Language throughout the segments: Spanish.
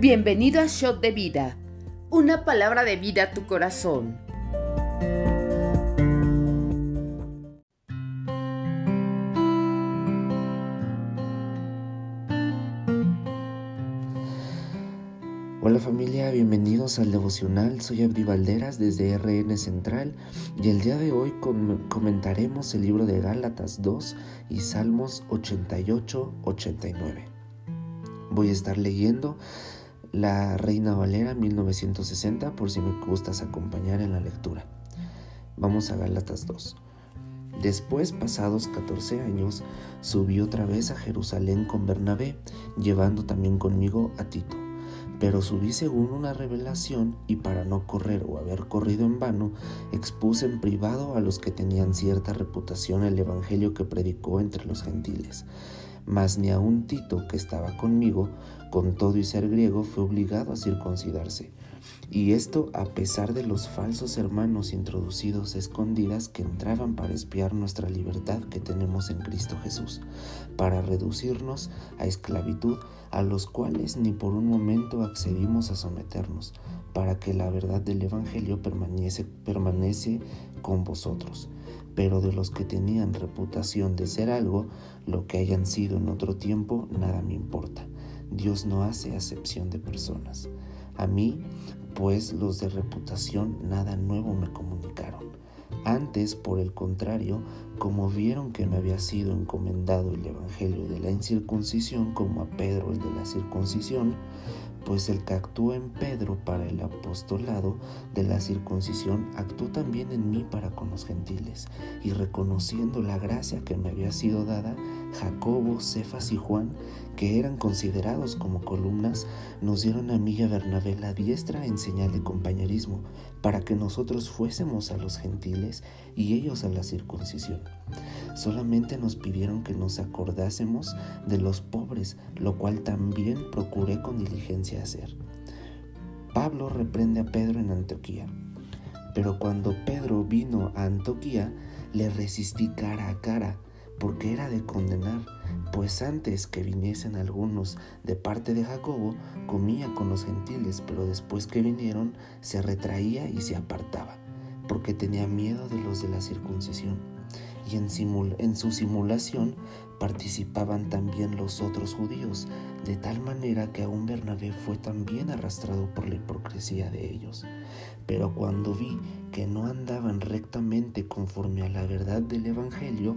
Bienvenido a Shot de Vida, una palabra de vida a tu corazón. Hola familia, bienvenidos al devocional. Soy Abdi Valderas desde RN Central y el día de hoy comentaremos el libro de Gálatas 2 y Salmos 88-89. Voy a estar leyendo la Reina Valera 1960 por si me gustas acompañar en la lectura. Vamos a Gálatas 2. Después, pasados 14 años, subí otra vez a Jerusalén con Bernabé, llevando también conmigo a Tito. Pero subí según una revelación y para no correr o haber corrido en vano, expuse en privado a los que tenían cierta reputación el Evangelio que predicó entre los gentiles mas ni aun Tito, que estaba conmigo, con todo y ser griego, fue obligado a circuncidarse. Y esto a pesar de los falsos hermanos introducidos escondidas que entraban para espiar nuestra libertad que tenemos en Cristo Jesús, para reducirnos a esclavitud, a los cuales ni por un momento accedimos a someternos, para que la verdad del Evangelio permanece, permanece con vosotros pero de los que tenían reputación de ser algo, lo que hayan sido en otro tiempo, nada me importa. Dios no hace acepción de personas. A mí, pues los de reputación nada nuevo me comunicaron. Antes, por el contrario, como vieron que me había sido encomendado el Evangelio de la incircuncisión como a Pedro el de la circuncisión, pues el que actuó en Pedro para el apostolado de la circuncisión actuó también en mí para con los gentiles, y reconociendo la gracia que me había sido dada, Jacobo, Cefas y Juan, que eran considerados como columnas, nos dieron a mí y a Bernabé la diestra en señal de compañerismo, para que nosotros fuésemos a los gentiles y ellos a la circuncisión. Solamente nos pidieron que nos acordásemos de los pobres, lo cual también procuré con diligencia hacer. Pablo reprende a Pedro en Antioquía. Pero cuando Pedro vino a Antioquía, le resistí cara a cara, porque era de condenar, pues antes que viniesen algunos de parte de Jacobo, comía con los gentiles, pero después que vinieron, se retraía y se apartaba, porque tenía miedo de los de la circuncisión y en, su simulación participaban también los otros judíos, de tal manera que aún Bernabé fue también arrastrado por la hipocresía de ellos. Pero cuando vi que no andaban rectamente conforme a la verdad del Evangelio,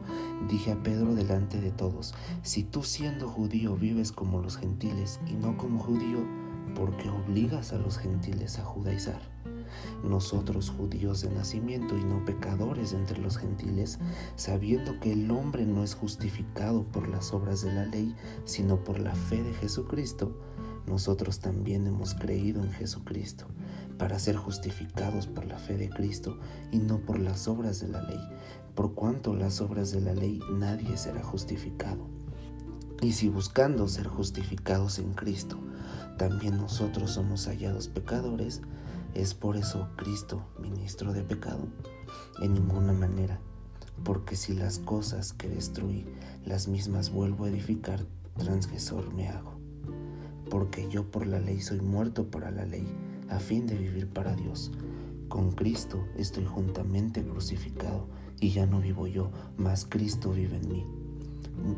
dije a Pedro delante de todos, si tú siendo judío vives como los gentiles y no como judío, ¿por qué obligas a los gentiles a judaizar? Nosotros judíos de nacimiento y no pecadores entre los gentiles, sabiendo que el hombre no es justificado por las obras de la ley, sino por la fe de Jesucristo, nosotros también hemos creído en Jesucristo, para ser justificados por la fe de Cristo y no por las obras de la ley, por cuanto las obras de la ley nadie será justificado. Y si buscando ser justificados en Cristo, también nosotros somos hallados pecadores, ¿Es por eso Cristo ministro de pecado? En ninguna manera, porque si las cosas que destruí las mismas vuelvo a edificar, transgresor me hago. Porque yo por la ley soy muerto para la ley, a fin de vivir para Dios. Con Cristo estoy juntamente crucificado, y ya no vivo yo, mas Cristo vive en mí.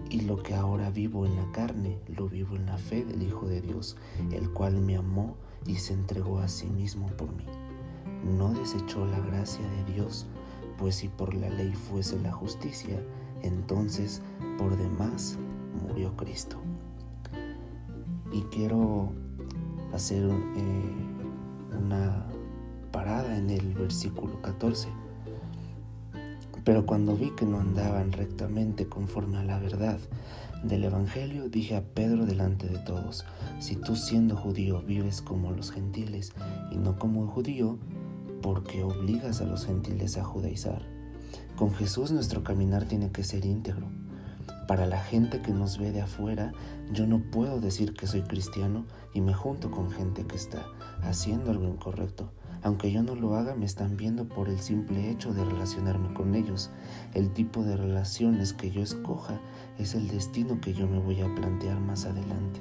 Y lo que ahora vivo en la carne, lo vivo en la fe del Hijo de Dios, el cual me amó y se entregó a sí mismo por mí. No desechó la gracia de Dios, pues si por la ley fuese la justicia, entonces por demás murió Cristo. Y quiero hacer eh, una parada en el versículo 14. Pero cuando vi que no andaban rectamente conforme a la verdad, del Evangelio, dije a Pedro delante de todos, si tú siendo judío vives como los gentiles y no como judío, ¿por qué obligas a los gentiles a judaizar? Con Jesús nuestro caminar tiene que ser íntegro. Para la gente que nos ve de afuera, yo no puedo decir que soy cristiano y me junto con gente que está haciendo algo incorrecto aunque yo no lo haga, me están viendo por el simple hecho de relacionarme con ellos. El tipo de relaciones que yo escoja es el destino que yo me voy a plantear más adelante.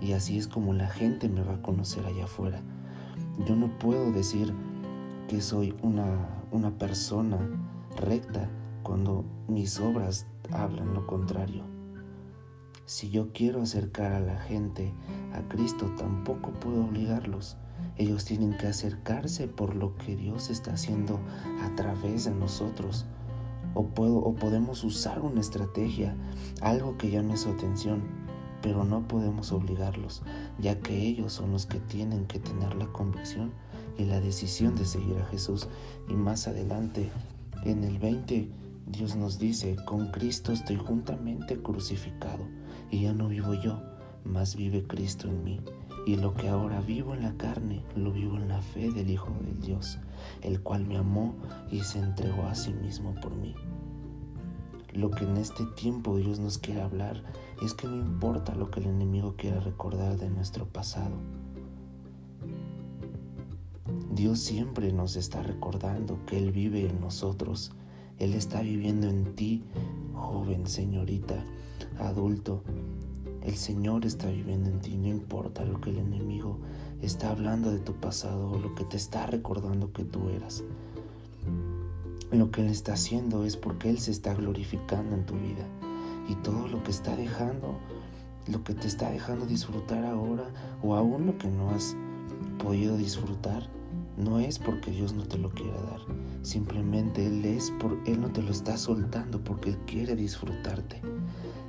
y así es como la gente me va a conocer allá afuera. Yo no puedo decir que soy una, una persona recta cuando mis obras hablan lo contrario. Si yo quiero acercar a la gente a Cristo, tampoco puedo obligarlos. Ellos tienen que acercarse por lo que Dios está haciendo a través de nosotros. O, puedo, o podemos usar una estrategia, algo que llame su atención, pero no podemos obligarlos, ya que ellos son los que tienen que tener la convicción y la decisión de seguir a Jesús. Y más adelante, en el 20, Dios nos dice, con Cristo estoy juntamente crucificado, y ya no vivo yo, mas vive Cristo en mí. Y lo que ahora vivo en la carne, lo vivo en la fe del Hijo del Dios, el cual me amó y se entregó a sí mismo por mí. Lo que en este tiempo Dios nos quiere hablar es que no importa lo que el enemigo quiera recordar de nuestro pasado. Dios siempre nos está recordando que Él vive en nosotros. Él está viviendo en ti, joven, señorita, adulto, el Señor está viviendo en ti, no importa lo que el enemigo está hablando de tu pasado o lo que te está recordando que tú eras. Lo que Él está haciendo es porque Él se está glorificando en tu vida. Y todo lo que está dejando, lo que te está dejando disfrutar ahora o aún lo que no has podido disfrutar, no es porque Dios no te lo quiera dar. Simplemente Él es por Él no te lo está soltando porque Él quiere disfrutarte.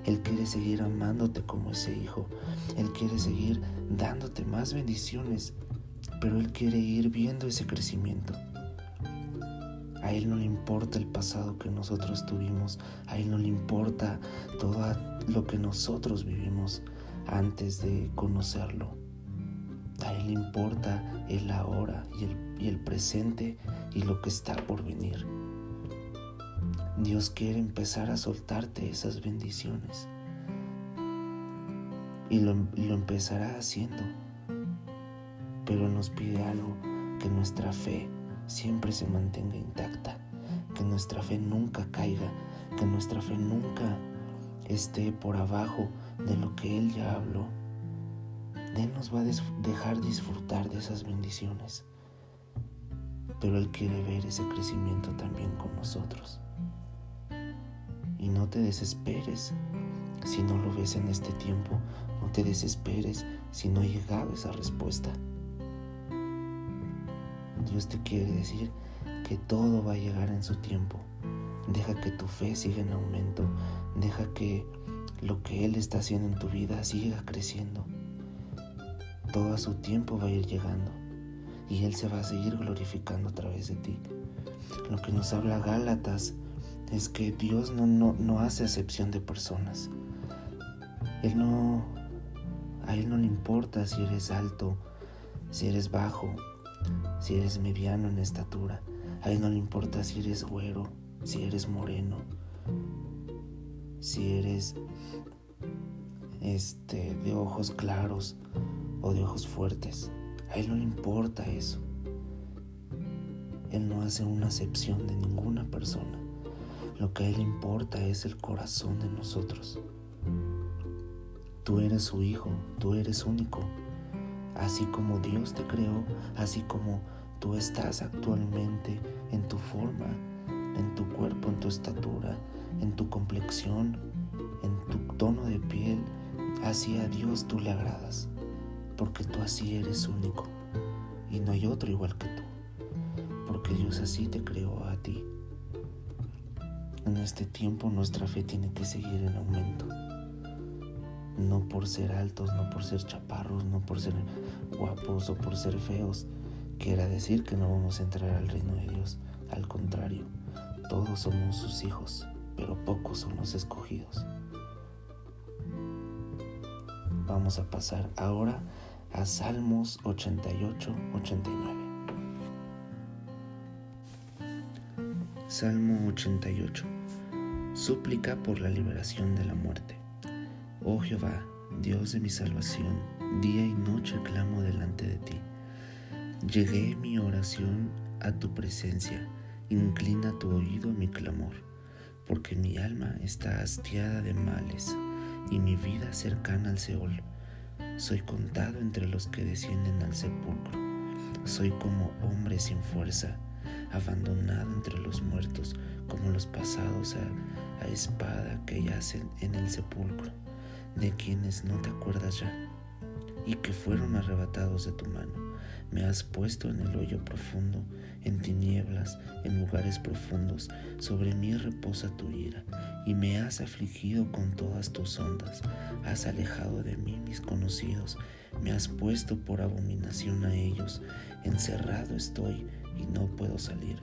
Él quiere seguir amándote como ese hijo. Él quiere seguir dándote más bendiciones, pero Él quiere ir viendo ese crecimiento. A Él no le importa el pasado que nosotros tuvimos, a Él no le importa todo lo que nosotros vivimos antes de conocerlo. A Él le importa el ahora y el, presente y lo que está por venir. Dios quiere empezar a soltarte esas bendiciones. Y lo, empezará haciendo. Pero nos pide algo, que nuestra fe siempre se mantenga intacta, que nuestra fe nunca caiga, que nuestra fe nunca esté por abajo de lo que Él ya habló. Él nos va a dejar disfrutar de esas bendiciones, pero Él quiere ver ese crecimiento también con nosotros. Y no te desesperes si no lo ves en este tiempo. No te desesperes si no ha llegado esa respuesta. Dios te quiere decir que todo va a llegar en su tiempo. Deja que tu fe siga en aumento. Deja que lo que Él está haciendo en tu vida siga creciendo. Todo a su tiempo va a ir llegando y Él se va a seguir glorificando a través de ti. Lo que nos habla Gálatas es que Dios no, no, hace excepción de personas. Él no, a Él no le importa si eres alto, si eres bajo, si eres mediano en estatura. A Él no le importa si eres güero, si eres moreno, si eres este, de ojos claros o de ojos fuertes. A Él no le importa eso. Él no hace una excepción de ninguna persona. Lo que a Él importa es el corazón de nosotros. Tú eres su hijo, tú eres único. Así como Dios te creó, así como tú estás actualmente en tu forma, en tu cuerpo, en tu estatura, en tu complexión, en tu tono de piel, así a Dios tú le agradas, porque tú así eres único y no hay otro igual que tú, porque Dios así te creó a ti. En este tiempo nuestra fe tiene que seguir en aumento. No por ser altos, no por ser chaparros, no por ser guapos o por ser feos, quiera decir que no vamos a entrar al reino de Dios. Al contrario, todos somos sus hijos, pero pocos son los escogidos. Vamos a pasar ahora a Salmos 88, 89. Salmo 88. Súplica por la liberación de la muerte. Oh Jehová, Dios de mi salvación, día y noche clamo delante de ti. Llegué mi oración a tu presencia, inclina tu oído a mi clamor, porque mi alma está hastiada de males y mi vida cercana al Seol. Soy contado entre los que descienden al sepulcro. Soy como hombre sin fuerza, abandonado entre los muertos, como los pasados a, a espada que yacen en el sepulcro, de quienes no te acuerdas ya, y que fueron arrebatados de tu mano me has puesto en el hoyo profundo, en tinieblas, en lugares profundos. Sobre mí reposa tu ira, y me has afligido con todas tus ondas. Has alejado de mí mis conocidos, me has puesto por abominación a ellos. Encerrado estoy y no puedo salir.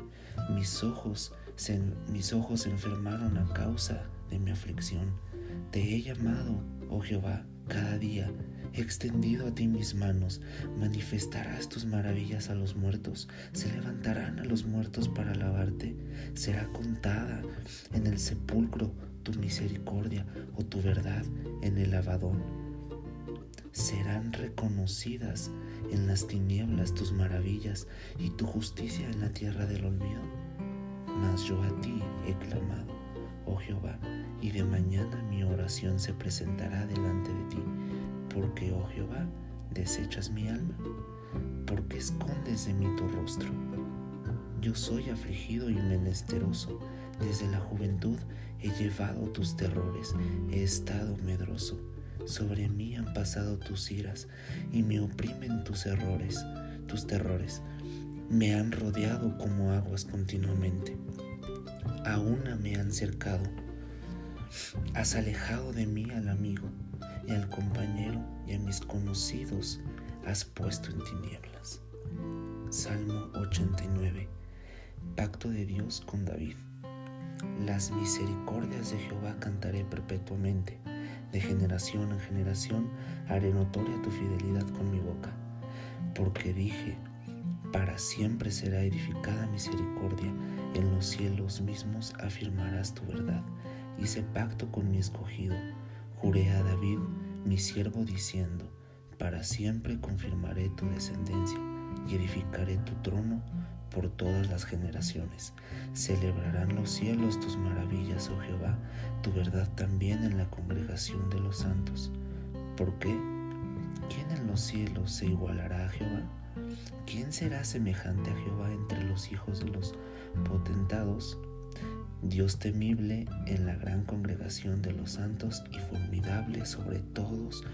Mis ojos mis ojos se enfermaron a causa de mi aflicción. Te he llamado, oh Jehová, cada día He extendido a ti mis manos, manifestarás tus maravillas a los muertos, se levantarán a los muertos para alabarte, será contada en el sepulcro tu misericordia o tu verdad en el lavadón. Serán reconocidas en las tinieblas tus maravillas y tu justicia en la tierra del olvido. Mas yo a ti he clamado, oh Jehová, y de mañana mi oración se presentará delante de ti porque, oh Jehová, desechas mi alma? porque escondes de mí tu rostro? Yo soy afligido y menesteroso. Desde la juventud he llevado tus terrores, he estado medroso. Sobre mí han pasado tus iras y me oprimen tus errores, tus terrores. Me han rodeado como aguas continuamente. A una me han cercado. Has alejado de mí al amigo y al compañero y a mis conocidos has puesto en tinieblas. Salmo 89. Pacto de Dios con David. Las misericordias de Jehová cantaré perpetuamente. De generación en generación haré notoria tu fidelidad con mi boca. Porque dije, para siempre será edificada misericordia, en los cielos mismos afirmarás tu verdad. Hice pacto con mi escogido Juré a David, mi siervo, diciendo, para siempre confirmaré tu descendencia y edificaré tu trono por todas las generaciones. Celebrarán los cielos tus maravillas, oh Jehová, tu verdad también en la congregación de los santos. ¿Por qué? ¿Quién en los cielos se igualará a Jehová? ¿Quién será semejante a Jehová entre los hijos de los potentados? Dios temible en la gran congregación de los santos y formidable sobre todos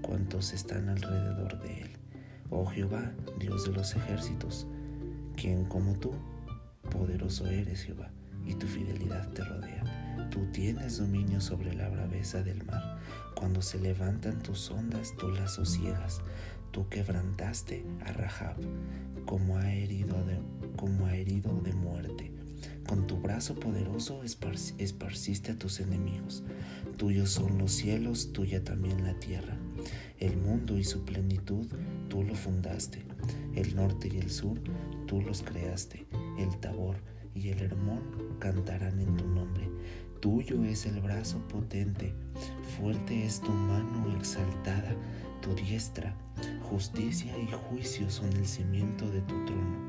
cuantos están alrededor de él. Oh Jehová, Dios de los ejércitos, quien como tú, poderoso eres Jehová, y tu fidelidad te rodea. Tú tienes dominio sobre la braveza del mar. Cuando se levantan tus ondas, tú las sosiegas. Tú quebrantaste a Rahab como ha herido de, como ha herido de muerte con tu brazo poderoso esparciste a tus enemigos. Tuyos son los cielos, tuya también la tierra. El mundo y su plenitud, tú lo fundaste. El norte y el sur, tú los creaste. El Tabor y el Hermón cantarán en tu nombre. Tuyo es el brazo potente, fuerte es tu mano exaltada, tu diestra. Justicia y juicio son el cimiento de tu trono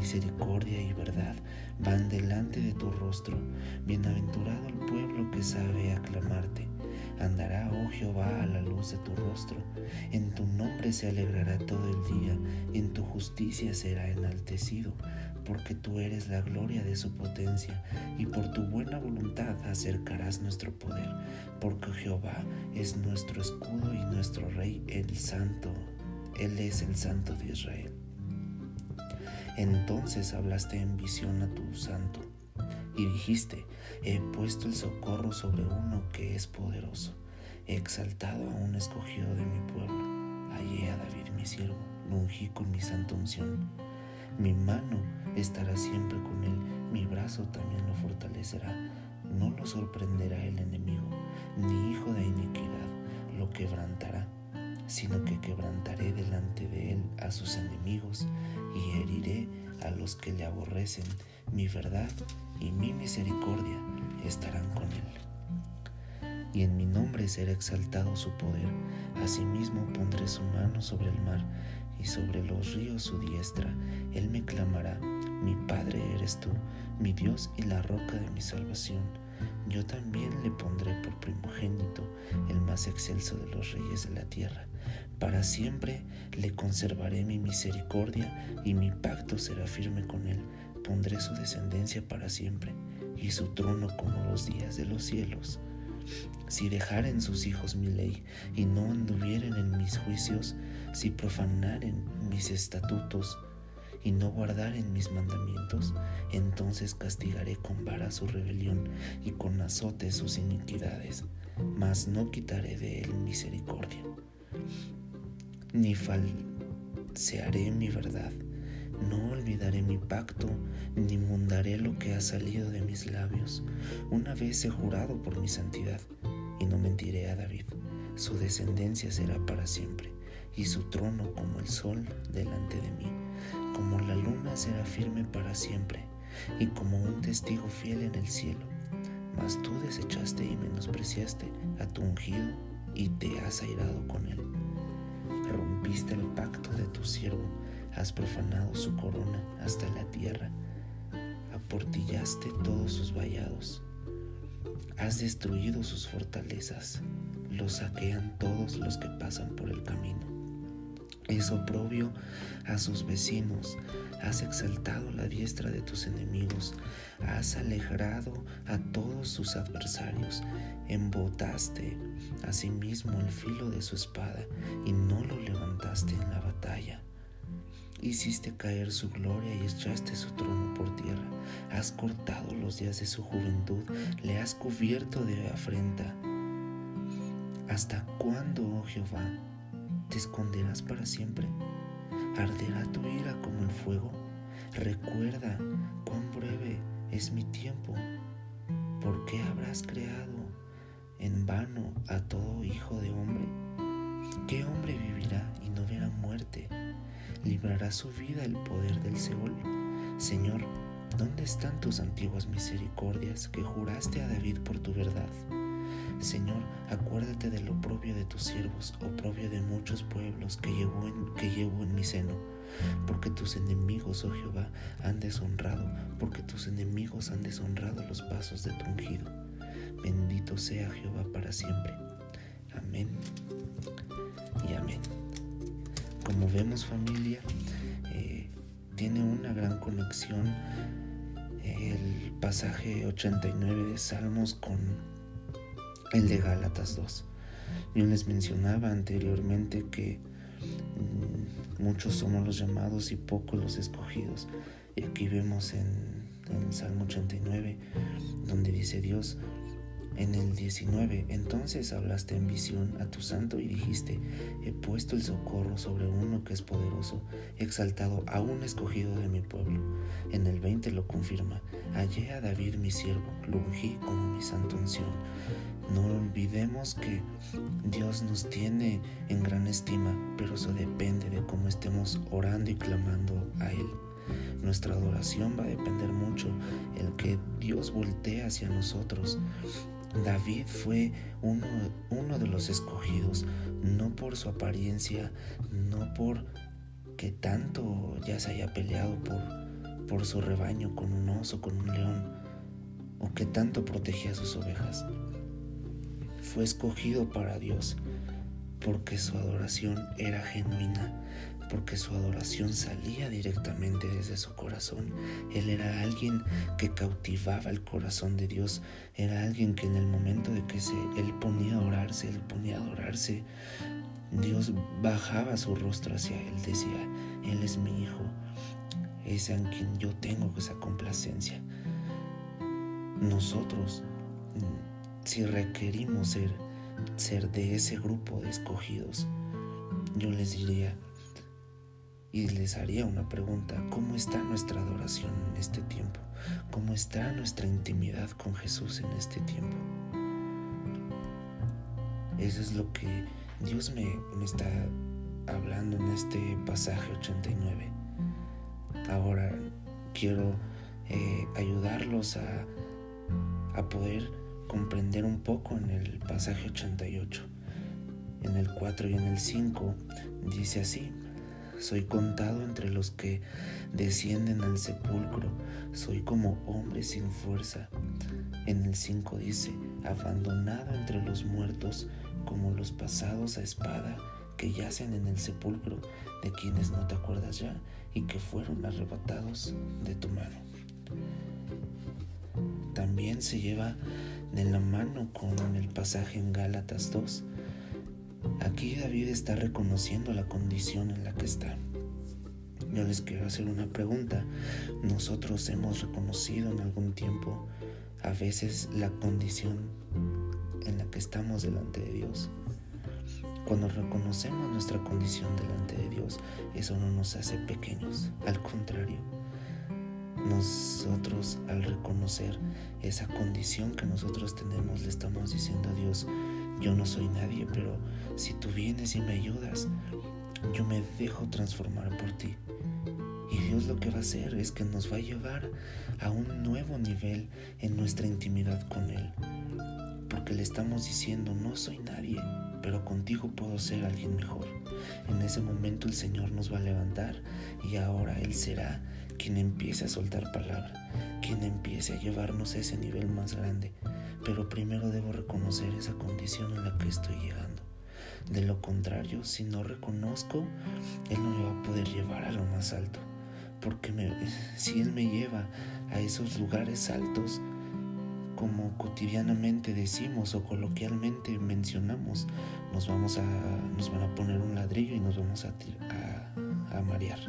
misericordia y verdad van delante de tu rostro. Bienaventurado el pueblo que sabe aclamarte. Andará, oh Jehová, a la luz de tu rostro. En tu nombre se alegrará todo el día, en tu justicia será enaltecido, porque tú eres la gloria de su potencia, y por tu buena voluntad acercarás nuestro poder, porque Jehová es nuestro escudo y nuestro rey, el santo. Él es el santo de Israel. Entonces hablaste en visión a tu santo y dijiste, he puesto el socorro sobre uno que es poderoso, he exaltado a un escogido de mi pueblo, hallé a David mi siervo, lo ungí con mi santa unción. Mi mano estará siempre con él, mi brazo también lo fortalecerá. No lo sorprenderá el enemigo, ni hijo de iniquidad lo quebrantará sino que quebrantaré delante de él a sus enemigos y heriré a los que le aborrecen. Mi verdad y mi misericordia estarán con él. Y en mi nombre será exaltado su poder. Asimismo pondré su mano sobre el mar y sobre los ríos su diestra. Él me clamará, mi Padre eres tú, mi Dios y la roca de mi salvación yo también le pondré por primogénito, el más excelso de los reyes de la tierra. Para siempre le conservaré mi misericordia y mi pacto será firme con él. Pondré su descendencia para siempre y su trono como los días de los cielos. Si dejaren sus hijos mi ley y no anduvieren en mis juicios, si profanaren mis estatutos, y no guardaren mis mandamientos, entonces castigaré con vara su rebelión y con azote sus iniquidades, mas no quitaré de él misericordia, ni falsearé mi verdad. No olvidaré mi pacto, ni mundaré lo que ha salido de mis labios. Una vez he jurado por mi santidad, y no mentiré a David. Su descendencia será para siempre, y su trono como el sol delante de mí como la luna será firme para siempre y como un testigo fiel en el cielo. Mas tú desechaste y menospreciaste a tu ungido y te has airado con él. Rompiste el pacto de tu siervo, has profanado su corona hasta la tierra, aportillaste todos sus vallados, has destruido sus fortalezas, los saquean todos los que pasan por el camino es oprobio a sus vecinos, has exaltado la diestra de tus enemigos, has alegrado a todos sus adversarios, embotaste asimismo el filo de su espada y no lo levantaste en la batalla. Hiciste caer su gloria y echaste su trono por tierra. Has cortado los días de su juventud, le has cubierto de afrenta. ¿Hasta cuándo, oh Jehová, ¿Te esconderás para siempre? ¿Arderá tu ira como el fuego? Recuerda cuán breve es mi tiempo. ¿Por qué habrás creado en vano a todo hijo de hombre? ¿Qué hombre vivirá y no verá muerte? ¿Librará su vida el poder del Seol? Señor, ¿dónde están tus antiguas misericordias que juraste a David por tu verdad? Señor, acuérdate de lo propio de tus siervos, propio de muchos pueblos que llevo, en, que en mi seno. Porque tus enemigos, oh Jehová, han deshonrado, porque tus enemigos han deshonrado los pasos de tu ungido. Bendito sea Jehová para siempre. Amén y amén. Como vemos familia, eh, tiene una gran conexión el pasaje 89 de Salmos con el de Gálatas 2. Yo les mencionaba anteriormente que mm, muchos somos los llamados y pocos los escogidos. Y aquí vemos en, en Salmo 89, donde dice Dios, en el 19, entonces hablaste en visión a tu santo y dijiste, he puesto el socorro sobre uno que es poderoso, exaltado a un escogido de mi pueblo. En el 20 lo confirma, hallé a David mi siervo, lo ungí como mi santo unción. No olvidemos que Dios nos tiene en gran estima, pero eso depende de cómo estemos orando y clamando a Él. Nuestra adoración va a depender mucho el que Dios voltee hacia nosotros David fue uno, de los escogidos, no por su apariencia, no por que tanto ya se haya peleado por, por su rebaño con un oso, con un león, o que tanto protegía a sus ovejas. Fue escogido para Dios porque su adoración era genuina, porque su adoración salía directamente desde su corazón. Él era alguien que cautivaba el corazón de Dios, era alguien que en el momento de que se, él ponía a orarse, él ponía a adorarse, Dios bajaba su rostro hacia él, decía, Él es mi hijo, es en quien yo tengo esa complacencia. Nosotros, si requerimos ser, ser de ese grupo de escogidos, yo les diría, y les haría una pregunta, ¿cómo está nuestra adoración en este tiempo? ¿Cómo está nuestra intimidad con Jesús en este tiempo? Eso es lo que Dios me, está hablando en este pasaje 89. Ahora quiero eh, ayudarlos a, a poder comprender un poco en el pasaje 88. En el 4 y en el 5 dice así, soy contado entre los que descienden al sepulcro, soy como hombre sin fuerza. En el 5 dice, abandonado entre los muertos como los pasados a espada que yacen en el sepulcro de quienes no te acuerdas ya y que fueron arrebatados de tu mano. También se lleva de la mano con el pasaje en Gálatas 2. Aquí David está reconociendo la condición en la que está. Yo les quiero hacer una pregunta. Nosotros hemos reconocido en algún tiempo a veces la condición en la que estamos delante de Dios. Cuando reconocemos nuestra condición delante de Dios, eso no nos hace pequeños, al contrario. Nosotros al reconocer esa condición que nosotros tenemos, le estamos diciendo a Dios, yo no soy nadie, pero si tú vienes y me ayudas, yo me dejo transformar por ti. Y Dios lo que va a hacer es que nos va a llevar a un nuevo nivel en nuestra intimidad con Él. Porque le estamos diciendo, no soy nadie, pero contigo puedo ser alguien mejor. En ese momento el Señor nos va a levantar y ahora Él será quien empiece a soltar palabra, quien empiece a llevarnos a ese nivel más grande. Pero primero debo reconocer esa condición en la que estoy llegando. De lo contrario, si no reconozco, Él no me va a poder llevar a lo más alto porque si Él me lleva a esos lugares altos, como cotidianamente decimos o coloquialmente mencionamos, nos vamos a, nos van a poner un ladrillo y nos vamos a, a, a marear.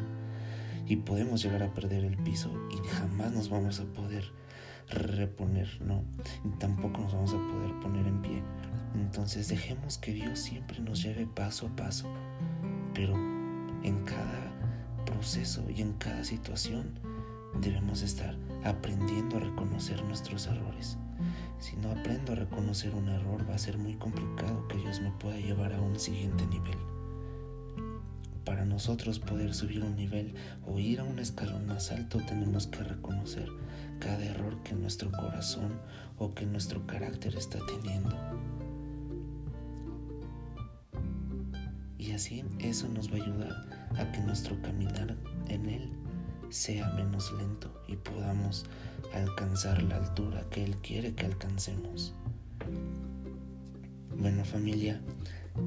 Y podemos llegar a perder el piso y jamás nos vamos a poder reponer, ¿no? Tampoco nos vamos a poder poner en pie. Entonces dejemos que Dios siempre nos lleve paso a paso, pero en cada proceso y en cada situación debemos estar aprendiendo a reconocer nuestros errores. Si no aprendo a reconocer un error va a ser muy complicado que Dios me pueda llevar a un siguiente nivel. Para nosotros poder subir un nivel o ir a un escalón más alto tenemos que reconocer cada error que nuestro corazón o que nuestro carácter está teniendo. Y así eso nos va a ayudar a que nuestro caminar en Él sea menos lento y podamos alcanzar la altura que Él quiere que alcancemos. Bueno familia,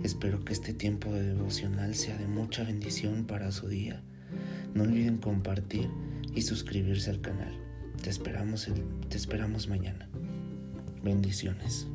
espero que este tiempo de devocional sea de mucha bendición para su día. No olviden compartir y suscribirse al canal. Te esperamos, te esperamos mañana. Bendiciones.